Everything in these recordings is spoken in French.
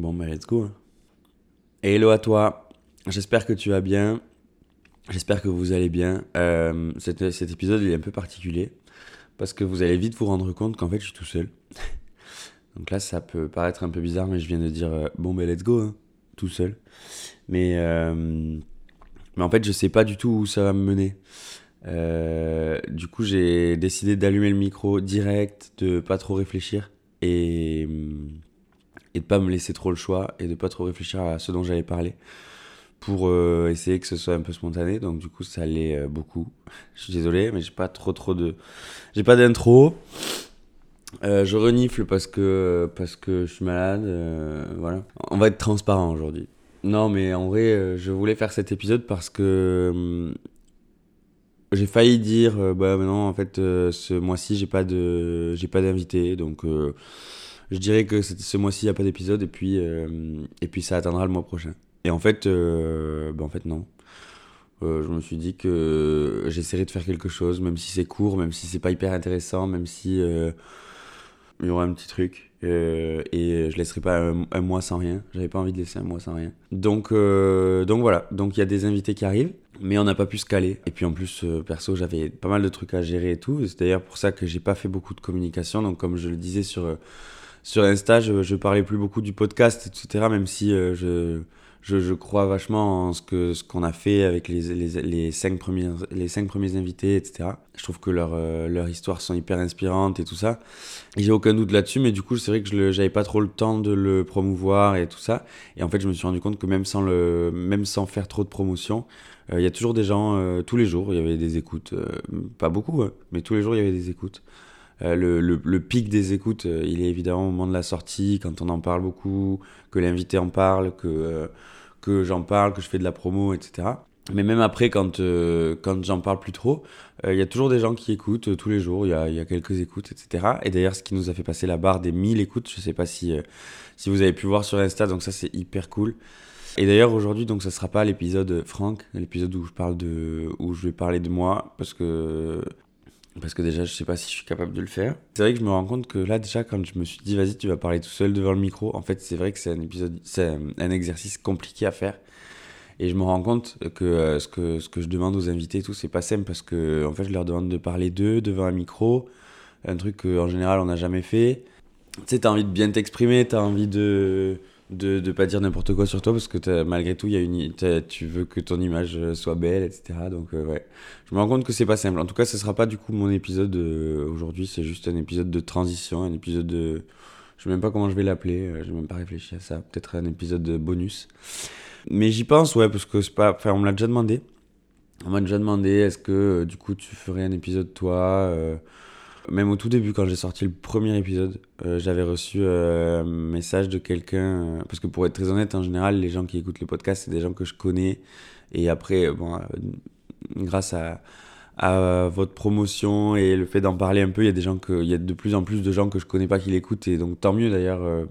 Bon, bah, let's go. Et hello à toi. J'espère que tu vas bien. J'espère que vous allez bien. Euh, cet, cet, épisode il est un peu particulier parce que vous allez vite vous rendre compte qu'en fait je suis tout seul. Donc là, ça peut paraître un peu bizarre, mais je viens de dire euh, bon, ben let's go, hein, tout seul. Mais, euh, mais en fait, je sais pas du tout où ça va me mener. Du coup, j'ai décidé d'allumer le micro direct, de pas trop réfléchir et, et de pas me laisser trop le choix et de pas trop réfléchir à ce dont j'allais parler pour euh, essayer que ce soit un peu spontané. Donc du coup, ça allait euh, beaucoup. Je suis désolé, mais j'ai pas trop trop de, j'ai pas d'intro. Euh, je renifle parce que parce que je suis malade. voilà. On va être transparent aujourd'hui. Non, mais en vrai, je voulais faire cet épisode parce que j'ai failli dire bah non en fait ce mois-ci j'ai pas de j'ai pas d'invité donc je dirais que ce mois-ci il n'y a pas d'épisode et puis et puis ça atteindra le mois prochain. Et en fait, euh, bah en fait non. Euh, je me suis dit que j'essaierai de faire quelque chose, même si c'est court, même si c'est pas hyper intéressant, même si euh, il y aura un petit truc. Euh, et je laisserai pas un, mois sans rien. J'avais pas envie de laisser un mois sans rien. Donc, euh, donc voilà. Donc il y a des invités qui arrivent, mais on n'a pas pu se caler. Et puis en plus, euh, perso, j'avais pas mal de trucs à gérer et tout. C'est d'ailleurs pour ça que j'ai pas fait beaucoup de communication. Donc comme je le disais sur sur Insta, je, parlais plus beaucoup du podcast, etc. Même si je je, je, crois vachement en ce que ce qu'on a fait avec les, les, les, cinq premiers, les cinq premiers invités, etc. Je trouve que leurs euh, histoires sont hyper inspirantes et tout ça. J'ai aucun doute là-dessus, mais du coup, c'est vrai que je j'avais pas trop le temps de le promouvoir et tout ça. Et en fait, je me suis rendu compte que même sans, le, même sans faire trop de promotion, euh, il y a toujours des gens, euh, tous les jours, il y avait des écoutes. pas beaucoup, hein, mais tous les jours, il y avait des écoutes. Euh, le, le, le, pic des écoutes, euh, il est évidemment au moment de la sortie, quand on en parle beaucoup, que l'invité en parle, que, euh, que j'en parle, que je fais de la promo, etc. Mais même après, quand, quand j'en parle plus trop, il y a toujours des gens qui écoutent tous les jours, il y a, y a, quelques écoutes, etc. Et d'ailleurs, ce qui nous a fait passer la barre des 1000 écoutes, je sais pas si, si vous avez pu voir sur Insta, donc ça c'est hyper cool. Et d'ailleurs aujourd'hui donc ça sera pas l'épisode Franck, l'épisode où je parle de où je vais parler de moi parce que parce que déjà, je sais pas si je suis capable de le faire. C'est vrai que je me rends compte que là, déjà, quand je me suis dit, vas-y, tu vas parler tout seul devant le micro, en fait, c'est vrai que c'est un épisode, c'est un exercice compliqué à faire. Et je me rends compte que euh, ce que ce que je demande aux invités et tout, c'est pas simple parce que en fait, je leur demande de parler d'eux devant un micro, un truc qu'en général on n'a jamais fait. Tu sais, t'as envie de bien t'exprimer, t'as envie de de ne pas dire n'importe quoi sur toi parce que malgré tout, y a une, tu veux que ton image euh, soit belle, etc. Donc, euh, ouais. Je me rends compte que c'est pas simple. En tout cas, ce sera pas du coup mon épisode euh, aujourd'hui. C'est juste un épisode de transition, un épisode de. Je sais même pas comment je vais l'appeler. J'ai même pas réfléchi à ça. Peut-être un épisode de bonus. Mais j'y pense, ouais, parce que c'est pas. Enfin, on me l'a déjà demandé. On m'a déjà demandé est-ce que du coup tu ferais un épisode toi même au tout début, quand j'ai sorti le premier épisode, euh, j'avais reçu euh, un message de quelqu'un. Euh, parce que pour être très honnête, en général, les gens qui écoutent le podcast, c'est des gens que je connais. Et après, bon, grâce à, à votre promotion et le fait d'en parler un peu, il y a y a de plus en plus de gens que je connais pas qui l'écoutent. Et donc, tant mieux d'ailleurs.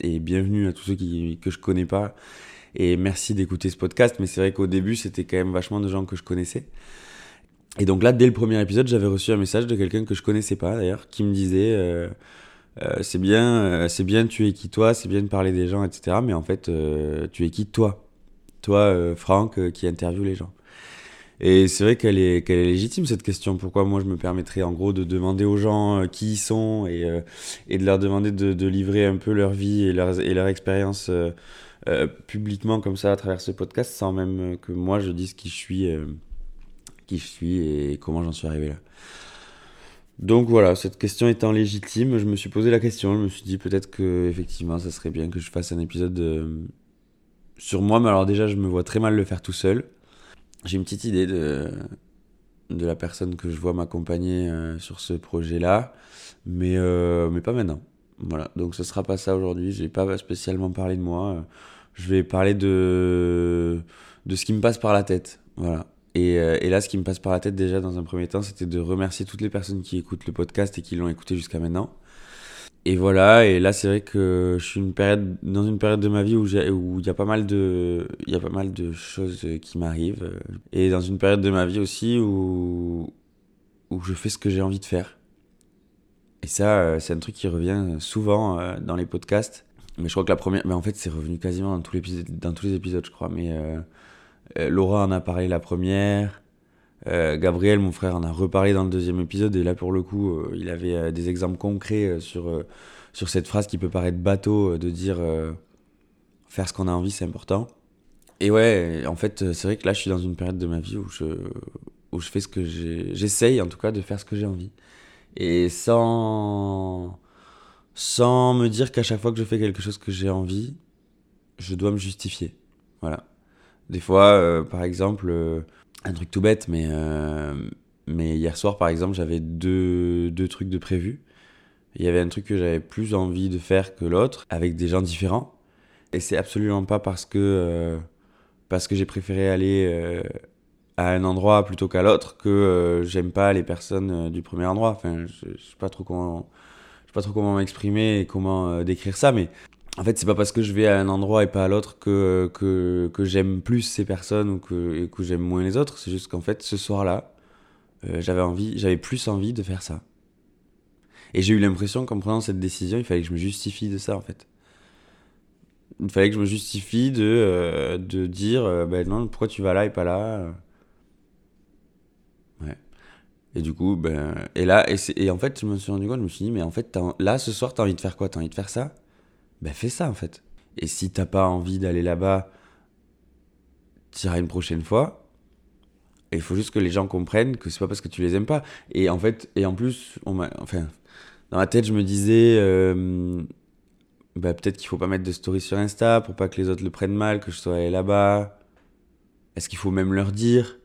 et bienvenue à tous ceux qui, que je connais pas. Et merci d'écouter ce podcast. Mais c'est vrai qu'au début, c'était quand même vachement de gens que je connaissais. Et donc là, dès le premier épisode, j'avais reçu un message de quelqu'un que je connaissais pas d'ailleurs, qui me disait euh, euh, c'est bien, euh, c'est bien, tu es qui toi, c'est bien de parler des gens, etc. Mais en fait, tu es qui toi, toi, Franck, qui interviewe les gens. Et c'est vrai qu'elle est, qu'elle est légitime cette question. Pourquoi moi je me permettrais en gros de demander aux gens qui ils sont et, de leur demander de, livrer un peu leur vie et leur expérience publiquement comme ça à travers ce podcast sans même que moi je dise qui je suis qui je suis et comment j'en suis arrivé là. Donc voilà, cette question étant légitime, je me suis posé la question, je me suis dit peut-être que effectivement ça serait bien que je fasse un épisode de... sur moi, mais alors déjà je me vois très mal le faire tout seul. J'ai une petite idée de, de la personne que je vois m'accompagner euh, sur ce projet-là, mais, euh, mais pas maintenant. Voilà, donc ce sera pas ça aujourd'hui, j'ai pas spécialement parlé de moi, je vais parler de, de ce qui me passe par la tête. Voilà, et, euh, et, là, ce qui me passe par la tête déjà dans un premier temps, c'était de remercier toutes les personnes qui écoutent le podcast et qui l'ont écouté jusqu'à maintenant. Et voilà, et là, c'est vrai que je suis une période, dans une période de ma vie où il y a pas mal de, y a pas mal de choses qui m'arrivent. Et dans une période de ma vie aussi où, où je fais ce que j'ai envie de faire. Et ça, euh, c'est un truc qui revient souvent euh, dans les podcasts. Mais je crois que la première. Mais en fait, c'est revenu quasiment dans, tous dans tous les épisodes, je crois. Mais Laura en a parlé la première. Gabriel, mon frère, en a reparlé dans le deuxième épisode. Et là, pour le coup, il avait des exemples concrets sur, sur cette phrase qui peut paraître bateau de dire faire ce qu'on a envie, c'est important. Et ouais, en fait, c'est vrai que là, je suis dans une période de ma vie où je, où je fais ce que j'ai. J'essaye en tout cas de faire ce que j'ai envie. Et sans. Sans me dire qu'à chaque fois que je fais quelque chose que j'ai envie, je dois me justifier. Voilà. Des fois, euh, par exemple, euh, un truc tout bête, mais, euh, mais hier soir, par exemple, j'avais deux, deux trucs de prévu. Il y avait un truc que j'avais plus envie de faire que l'autre, avec des gens différents. Et c'est absolument pas parce que, que j'ai préféré aller à un endroit plutôt qu'à l'autre que j'aime pas les personnes du premier endroit. Enfin, je, je sais pas trop comment, je sais pas trop comment m'exprimer et comment décrire ça, mais en fait, c'est pas parce que je vais à un endroit et pas à l'autre que, que, que j'aime plus ces personnes ou que, que j'aime moins les autres. C'est juste qu'en fait, ce soir-là, j'avais envie, j'avais plus envie de faire ça. Et j'ai eu l'impression qu'en prenant cette décision, il fallait que je me justifie de ça, en fait. Il fallait que je me justifie de, de dire, ben non, pourquoi tu vas là et pas là et du coup, ben, et là, et, et, en fait, je me suis rendu compte, je me suis dit, mais en fait, là, ce soir, t'as envie de faire quoi? T'as envie de faire ça? Ben, fais ça, en fait. Et si t'as pas envie d'aller là-bas, t'iras une prochaine fois. Et il faut juste que les gens comprennent que c'est pas parce que tu les aimes pas. Et en fait, et en plus, enfin, dans la tête, je me disais, euh, bah, peut-être qu'il faut pas mettre de story sur Insta pour pas que les autres le prennent mal, que je sois allé là-bas. Est-ce qu'il faut même leur dire?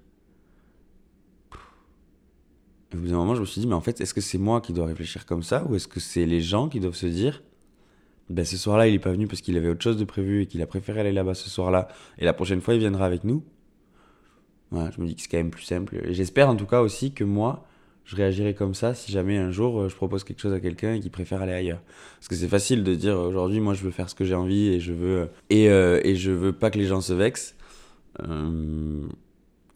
Au bout d'un moment, je me suis dit, mais en fait, est-ce que c'est moi qui dois réfléchir comme ça ou est-ce que c'est les gens qui doivent se dire, ben ce soir-là, il est pas venu parce qu'il avait autre chose de prévu et qu'il a préféré aller là-bas ce soir-là et la prochaine fois, il viendra avec nous voilà, Je me dis que c'est quand même plus simple. Et j'espère en tout cas aussi que moi, je réagirai comme ça si jamais un jour euh, je propose quelque chose à quelqu'un et qu'il préfère aller ailleurs. Parce que c'est facile de dire aujourd'hui, moi, je veux faire ce que j'ai envie et je veux, et, euh, et je veux pas que les gens se vexent. Euh,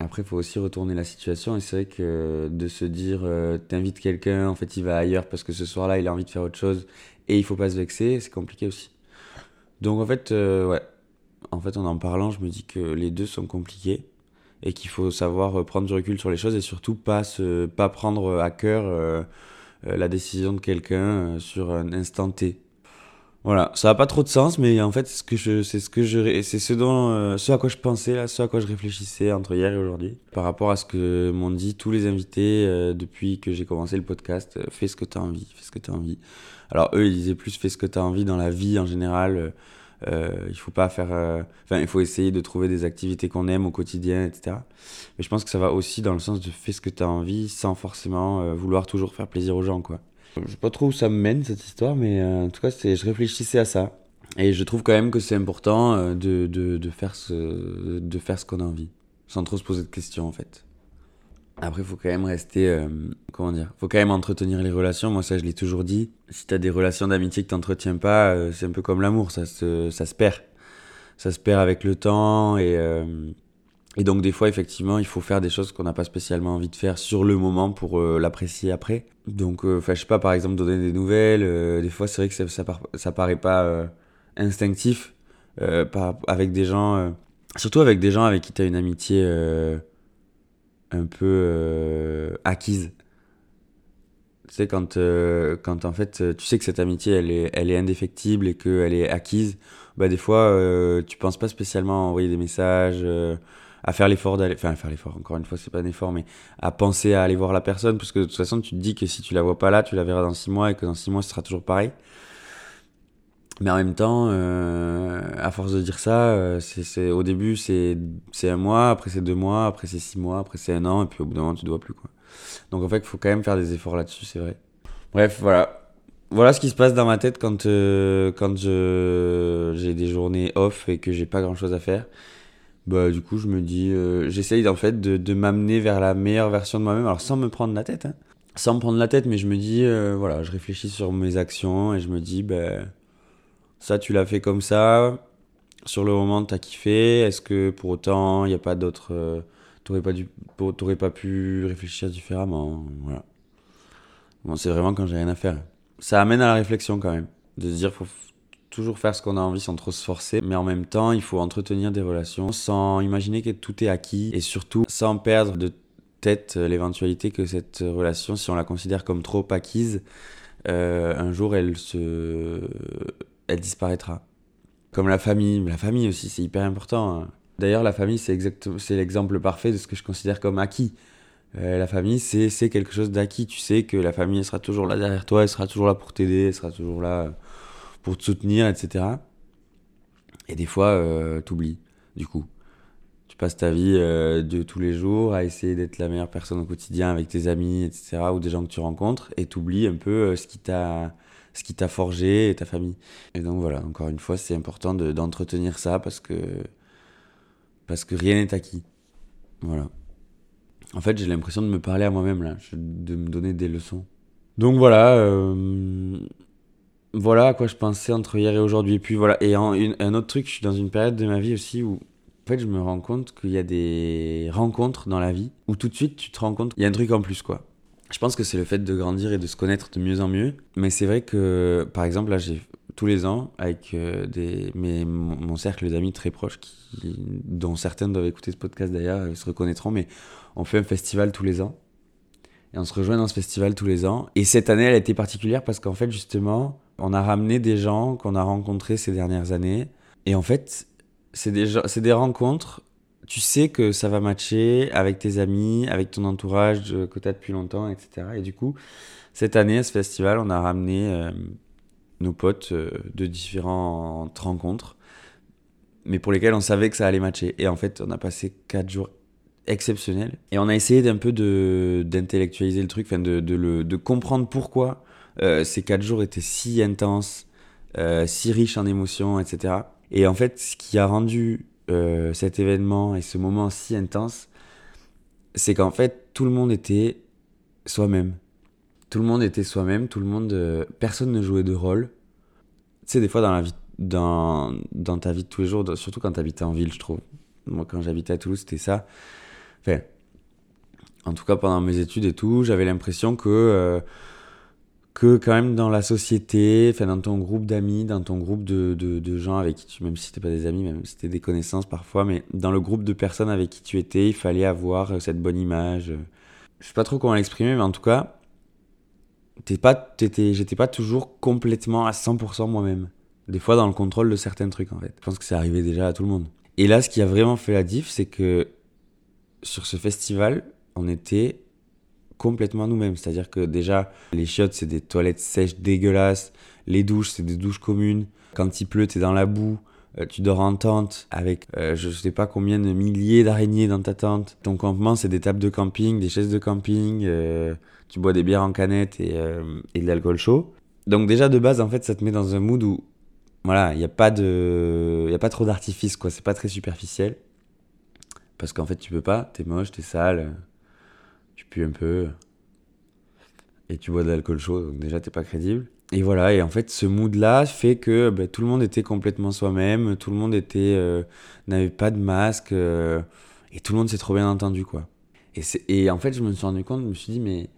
après, il faut aussi retourner la situation. Et c'est vrai que de se dire, euh, t'invites quelqu'un, en fait, il va ailleurs parce que ce soir-là, il a envie de faire autre chose et il faut pas se vexer, c'est compliqué aussi. Donc, en fait, euh, ouais. En fait, en en parlant, je me dis que les deux sont compliqués et qu'il faut savoir prendre du recul sur les choses et surtout pas, se, pas prendre à cœur euh, la décision de quelqu'un sur un instant T. Voilà, ça n'a pas trop de sens, mais en fait, c'est ce que je, c'est ce que je, c'est ce dont, euh, ce à quoi je pensais ce à quoi je réfléchissais entre hier et aujourd'hui, par rapport à ce que m'ont dit tous les invités euh, depuis que j'ai commencé le podcast. Euh, fais ce que tu as envie, fais ce que tu as envie. Alors eux, ils disaient plus fais ce que tu as envie dans la vie en général. il faut pas faire, enfin, il faut essayer de trouver des activités qu'on aime au quotidien, etc. Mais je pense que ça va aussi dans le sens de fais ce que tu as envie, sans forcément vouloir toujours faire plaisir aux gens, quoi. Je sais pas trop où ça me mène cette histoire, mais euh, en tout cas, je réfléchissais à ça. Et je trouve quand même que c'est important euh, de, de, de, faire ce, ce qu'on a envie, sans trop se poser de questions en fait. Après, il faut quand même rester. Euh, comment dire faut quand même entretenir les relations. Moi, ça, je l'ai toujours dit. Si tu as des relations d'amitié que tu n'entretiens pas, c'est un peu comme l'amour, ça se, ça se perd. Ça se perd avec le temps et. Et donc des fois, effectivement, il faut faire des choses qu'on n'a pas spécialement envie de faire sur le moment pour euh, l'apprécier après. Donc, euh, je sais pas, par exemple, donner des nouvelles. Euh, des fois, c'est vrai que ça, ça, paraît pas instinctif avec des gens, surtout avec des gens avec qui tu as une amitié un peu acquise. Tu sais, quand, quand en fait, tu sais que cette amitié, elle est, elle est indéfectible et qu'elle est acquise, bah, des fois, tu penses pas spécialement à envoyer des messages à faire l'effort d'aller, enfin à faire l'effort, encore une fois c'est pas un effort, mais à penser à aller voir la personne, parce que de toute façon tu te dis que si tu la vois pas là, tu la verras dans six mois et que dans six mois ce sera toujours pareil. Mais en même temps, euh, à force de dire ça, euh, c'est, au début c'est, un mois, après c'est deux mois, après c'est six mois, après c'est un an, et puis au bout d'un moment tu dois plus quoi. Donc en fait il faut quand même faire des efforts là-dessus, c'est vrai. Bref, voilà. Voilà ce qui se passe dans ma tête quand, euh, quand j'ai des journées off et que j'ai pas grand chose à faire bah du coup je me dis euh, j'essaye en fait de, de m'amener vers la meilleure version de moi-même. Alors sans me prendre la tête hein. sans me prendre la tête mais je me dis euh, voilà je réfléchis sur mes actions et je me dis ben ça tu l'as fait comme ça. Sur le moment t'as kiffé. Est-ce que pour autant il n'y a pas d'autres euh, t'aurais pas dû t'aurais pas pu réfléchir différemment? Voilà. Bon c'est vraiment quand j'ai rien à faire. Ça amène à la réflexion quand même. De se dire faut toujours faire ce qu'on a envie sans trop se forcer, mais en même temps, il faut entretenir des relations sans imaginer que tout est acquis et surtout sans perdre de tête l'éventualité que cette relation, si on la considère comme trop acquise, euh, un jour elle se, elle disparaîtra. Comme la famille, la famille aussi, c'est hyper important. Hein. D'ailleurs, la famille, c'est exactement, c'est l'exemple parfait de ce que je considère comme acquis. Euh, la famille, c'est, c'est quelque chose d'acquis. Tu sais que la famille sera toujours là derrière toi, elle sera toujours là pour t'aider, elle sera toujours là pour te soutenir, etc. Et des fois, euh, t'oublies, du coup. Tu passes ta vie euh, de tous les jours à essayer d'être la meilleure personne au quotidien avec tes amis, etc. ou des gens que tu rencontres, et t'oublies un peu euh, ce qui t'a ce qui t'a forgé et ta famille. Et donc voilà, encore une fois, c'est important de, d'entretenir ça parce que parce que rien n'est acquis. Voilà. En fait, j'ai l'impression de me parler à moi-même là, de me donner des leçons. Donc voilà, euh, voilà à quoi je pensais entre hier et aujourd'hui. Puis voilà, et un autre truc, je suis dans une période de ma vie aussi où en fait je me rends compte qu'il y a des rencontres dans la vie où tout de suite tu te rends compte qu'il y a un truc en plus quoi. Je pense que c'est le fait de grandir et de se connaître de mieux en mieux. Mais c'est vrai que, par exemple, là, j'ai tous les ans, avec euh, des, mon, cercle d'amis très proches, qui, dont certains doivent écouter ce podcast d'ailleurs, ils se reconnaîtront, mais on fait un festival tous les ans. Et on se rejoint dans ce festival tous les ans. Et cette année, elle a été particulière parce qu'en fait, justement, on a ramené des gens qu'on a rencontrés ces dernières années. Et en fait, c'est des, c'est des rencontres. Tu sais que ça va matcher avec tes amis, avec ton entourage que tu as depuis longtemps, etc. Et du coup, cette année, à ce festival, on a ramené euh, nos potes euh, de différentes rencontres, mais pour lesquelles on savait que ça allait matcher. Et en fait, on a passé quatre jours exceptionnel. Et on a essayé d'un peu d'intellectualiser le truc, de, de, le, de comprendre pourquoi euh, ces quatre jours étaient si intenses, euh, si riches en émotions, etc. Et en fait, ce qui a rendu euh, cet événement et ce moment si intense, c'est qu'en fait, tout le monde était soi-même. Tout le monde était soi-même, tout le monde. personne ne jouait de rôle. Tu sais, des fois dans la vie, dans, dans ta vie de tous les jours, surtout quand tu habitais en ville, je trouve. Moi, quand j'habitais à Toulouse, c'était ça. Enfin, en tout cas, pendant mes études et tout, j'avais l'impression que, que quand même dans la société, enfin, dans ton groupe d'amis, dans ton groupe de, de, gens avec qui tu, même si c'était pas des amis, même si c'était des connaissances parfois, mais dans le groupe de personnes avec qui tu étais, il fallait avoir euh, cette bonne image. Je sais pas trop comment l'exprimer, mais en tout cas, pas, j'étais pas toujours complètement à 100% moi-même. Des fois dans le contrôle de certains trucs, en fait. Je pense que c'est arrivé déjà à tout le monde. Et là, ce qui a vraiment fait la diff, c'est que sur ce festival, on était complètement nous-mêmes. C'est-à-dire que déjà, les chiottes, c'est des toilettes sèches dégueulasses. Les douches, c'est des douches communes. Quand il pleut, t'es dans la boue. Euh, tu dors en tente avec euh, je sais pas combien de milliers d'araignées dans ta tente. Ton campement, c'est des tables de camping, des chaises de camping. Euh, tu bois des bières en canette et, et de l'alcool chaud. Donc déjà, de base, en fait, ça te met dans un mood où voilà, il n'y a pas de, il a pas trop d'artifice, quoi. C'est pas très superficiel. Parce qu'en fait, tu peux pas, t'es moche, t'es sale, pues un peu, et tu bois de l'alcool chaud, donc déjà t'es pas crédible. Et voilà, et en fait, ce mood-là fait que bah, tout le monde était complètement soi-même, tout le monde était euh, n'avait pas de masque, euh, et tout le monde s'est trop bien entendu, quoi. Et, et en fait, je me suis rendu compte, je me suis dit, mais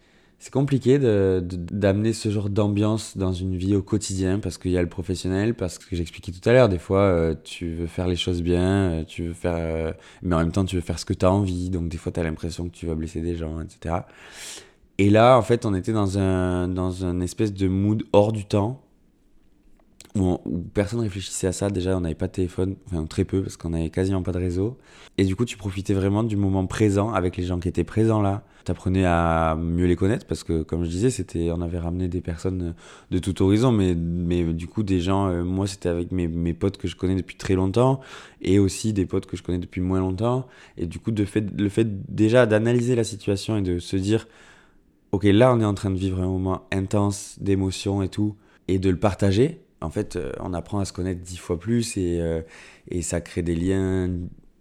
c'est compliqué d'amener ce genre d'ambiance dans une vie au quotidien parce qu'il y a le professionnel, parce que j'expliquais tout à l'heure, des fois euh, tu veux faire les choses bien, euh, tu veux faire, euh, mais en même temps tu veux faire ce que tu envie, donc des fois tu as l'impression que tu vas blesser des gens, etc. Et là, en fait, on était dans un, dans un espèce de mood hors du temps où, personne réfléchissait à ça. Déjà, on n'avait pas de téléphone, enfin très peu, parce qu'on n'avait quasiment pas de réseau. Et du coup, tu profitais vraiment du moment présent avec les gens qui étaient présents là. Tu apprenais à mieux les connaître, parce que, comme je disais, c'était, on avait ramené des personnes de tout horizon, mais, mais du coup, des gens, euh, moi, c'était avec mes, mes potes que je connais depuis très longtemps, et aussi des potes que je connais depuis moins longtemps. Et du coup, de fait, le fait déjà d'analyser la situation et de se dire, ok, là, on est en train de vivre un moment intense d'émotion et tout, et de le partager en fait, euh, on apprend à se connaître dix fois plus et, euh, et ça crée des liens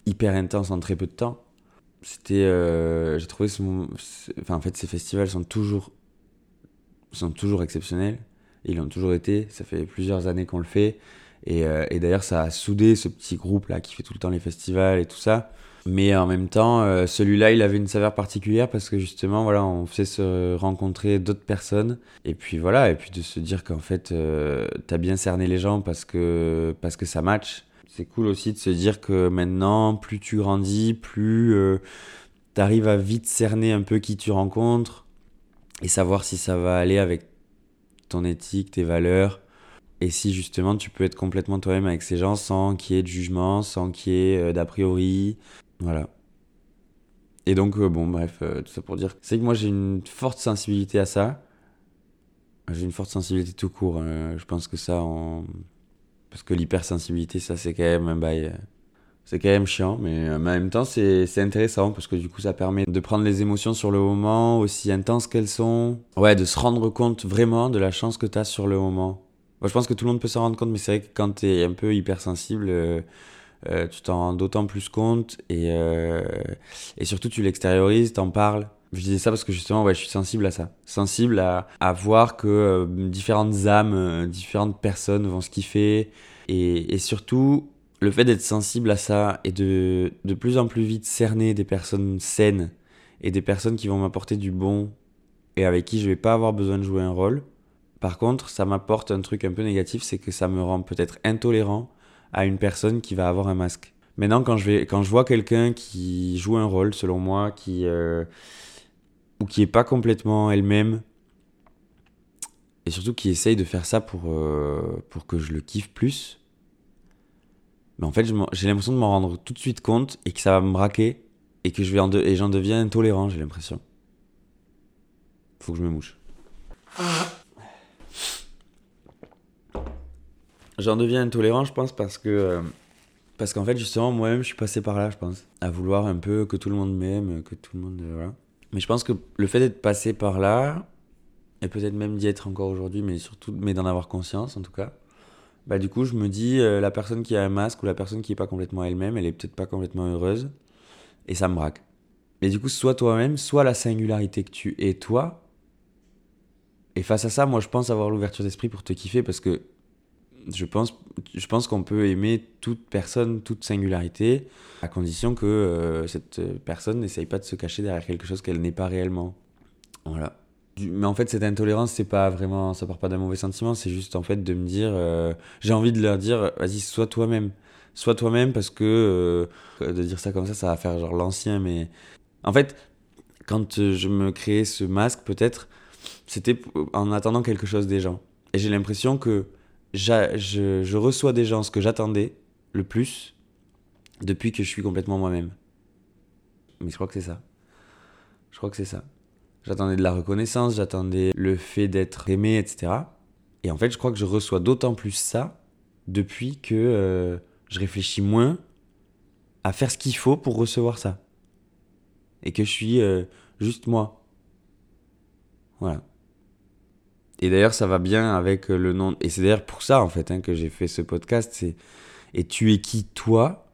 hyper intenses en très peu de temps. C'était, euh, j'ai trouvé ce, enfin en fait, ces festivals sont toujours, sont toujours exceptionnels. Ils l'ont toujours été. Ça fait plusieurs années qu'on le fait. Et, et d'ailleurs, ça a soudé ce petit groupe là qui fait tout le temps les festivals et tout ça. Mais en même temps, euh, celui-là, il avait une saveur particulière parce que justement, voilà, on faisait se rencontrer d'autres personnes. Et puis voilà, et puis de se dire qu'en fait, euh, t'as bien cerné les gens parce que, parce que ça match. C'est cool aussi de se dire que maintenant, plus tu grandis, plus euh, t'arrives à vite cerner un peu qui tu rencontres et savoir si ça va aller avec ton éthique, tes valeurs. Et si justement tu peux être complètement toi-même avec ces gens sans qu'il y ait de jugement, sans qu'il y ait d'a priori, voilà. Et donc, euh, bon, bref, euh, tout ça pour dire. C'est que moi, j'ai une forte sensibilité à ça. J'ai une forte sensibilité tout court. Euh, je pense que ça, en... parce que l'hypersensibilité, ça, c'est quand même un bail. c'est quand même chiant, mais en même temps, c'est intéressant parce que du coup, ça permet de prendre les émotions sur le moment, aussi intenses qu'elles sont. Ouais, de se rendre compte vraiment de la chance que tu as sur le moment. Moi, je pense que tout le monde peut s'en rendre compte, mais c'est vrai que quand tu es un peu hypersensible, euh, tu t'en rends d'autant plus compte et, euh, et surtout tu l'extériorises, t'en parles. Je disais ça parce que justement, ouais, je suis sensible à ça. Sensible à, à voir que euh, différentes âmes, différentes personnes vont se kiffer. Et, et surtout, le fait d'être sensible à ça et de de plus en plus vite cerner des personnes saines et des personnes qui vont m'apporter du bon et avec qui je vais pas avoir besoin de jouer un rôle. Par contre, ça m'apporte un truc un peu négatif, c'est que ça me rend peut-être intolérant à une personne qui va avoir un masque. Maintenant, quand je, vais, quand je vois quelqu'un qui joue un rôle, selon moi, qui, euh, ou qui est pas complètement elle-même, et surtout qui essaye de faire ça pour, euh, pour que je le kiffe plus, mais en fait, j'ai l'impression de m'en rendre tout de suite compte et que ça va me braquer et que je vais en et j'en deviens intolérant, j'ai l'impression. Faut que je me mouche. J'en deviens intolérant, je pense, parce que. Euh, parce qu'en fait, justement, moi-même, je suis passé par là, je pense. À vouloir un peu que tout le monde m'aime, que tout le monde. Euh, voilà. Mais je pense que le fait d'être passé par là, et peut-être même d'y être encore aujourd'hui, mais surtout, mais d'en avoir conscience, en tout cas, bah du coup, je me dis, euh, la personne qui a un masque ou la personne qui est pas complètement elle-même, elle est peut-être pas complètement heureuse, et ça me braque. Mais du coup, soit toi-même, soit la singularité que tu es toi. Et face à ça, moi, je pense avoir l'ouverture d'esprit pour te kiffer parce que je pense, je pense qu'on peut aimer toute personne, toute singularité, à condition que euh, cette personne n'essaye pas de se cacher derrière quelque chose qu'elle n'est pas réellement. Voilà. Mais en fait, cette intolérance, c'est pas vraiment, ça part pas d'un mauvais sentiment, c'est juste en fait de me dire, euh, j'ai envie de leur dire, vas-y, sois toi-même. Sois toi-même parce que euh, de dire ça comme ça, ça va faire genre l'ancien, mais en fait, quand je me créais ce masque, peut-être, c'était en attendant quelque chose des gens. Et j'ai l'impression que je, je, reçois des gens ce que j'attendais le plus depuis que je suis complètement moi-même. Mais je crois que c'est ça. Je crois que c'est ça. J'attendais de la reconnaissance, j'attendais le fait d'être aimé, etc. Et en fait, je crois que je reçois d'autant plus ça depuis que euh, je réfléchis moins à faire ce qu'il faut pour recevoir ça. Et que je suis euh, juste moi. Voilà. Et d'ailleurs, ça va bien avec le nom. Et c'est d'ailleurs pour ça, en fait, hein, que j'ai fait ce podcast. C'est Et tu es qui, toi?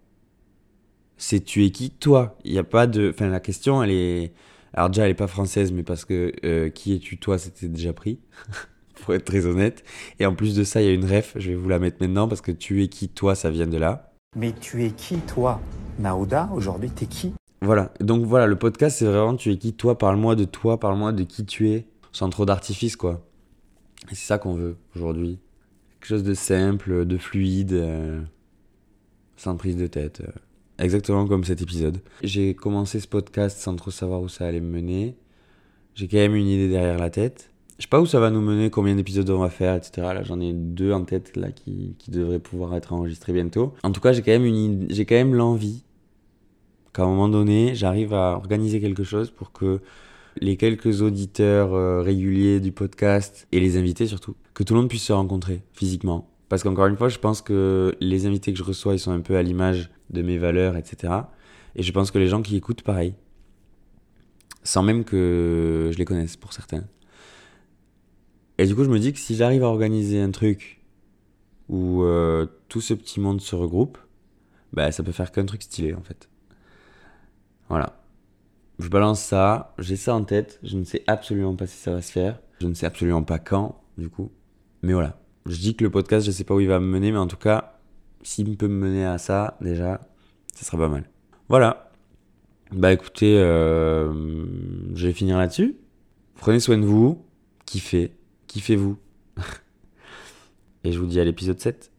C'est tu es qui, toi? Il n'y a pas de. Enfin, la question, elle est. Alors, déjà, elle n'est pas française, mais parce que euh, qui es-tu, toi? C'était déjà pris. pour être très honnête. Et en plus de ça, il y a une ref. Je vais vous la mettre maintenant parce que tu es qui, toi? Ça vient de là. Mais tu es qui, toi? Naouda, aujourd'hui, t'es qui? Voilà. Donc, voilà, le podcast, c'est vraiment tu es qui, toi? Parle-moi de toi, parle-moi de qui tu es. Sans trop d'artifice, quoi. Et c'est ça qu'on veut aujourd'hui. Quelque chose de simple, de fluide, euh, sans prise de tête. Euh, exactement comme cet épisode. J'ai commencé ce podcast sans trop savoir où ça allait me mener. J'ai quand même une idée derrière la tête. Je sais pas où ça va nous mener, combien d'épisodes on va faire, etc. Là, j'en ai deux en tête là qui, qui devraient pouvoir être enregistrés bientôt. En tout cas, j'ai quand même une, j'ai quand même l'envie qu'à un moment donné, j'arrive à organiser quelque chose pour que les quelques auditeurs euh, réguliers du podcast et les invités surtout, que tout le monde puisse se rencontrer physiquement. Parce qu'encore une fois, je pense que les invités que je reçois, ils sont un peu à l'image de mes valeurs, etc. Et je pense que les gens qui écoutent, pareil. Sans même que je les connaisse pour certains. Et du coup, je me dis que si j'arrive à organiser un truc où euh, tout ce petit monde se regroupe, bah ça peut faire qu'un truc stylé en fait. Voilà je balance ça, j'ai ça en tête, je ne sais absolument pas si ça va se faire, je ne sais absolument pas quand, du coup. Mais voilà, je dis que le podcast, je sais pas où il va me mener, mais en tout cas, s'il peut me mener à ça, déjà, ça sera pas mal. Voilà, Bah écoutez, euh, je vais finir là-dessus. Prenez soin de vous, kiffez, kiffez-vous. Et je vous dis à l'épisode 7.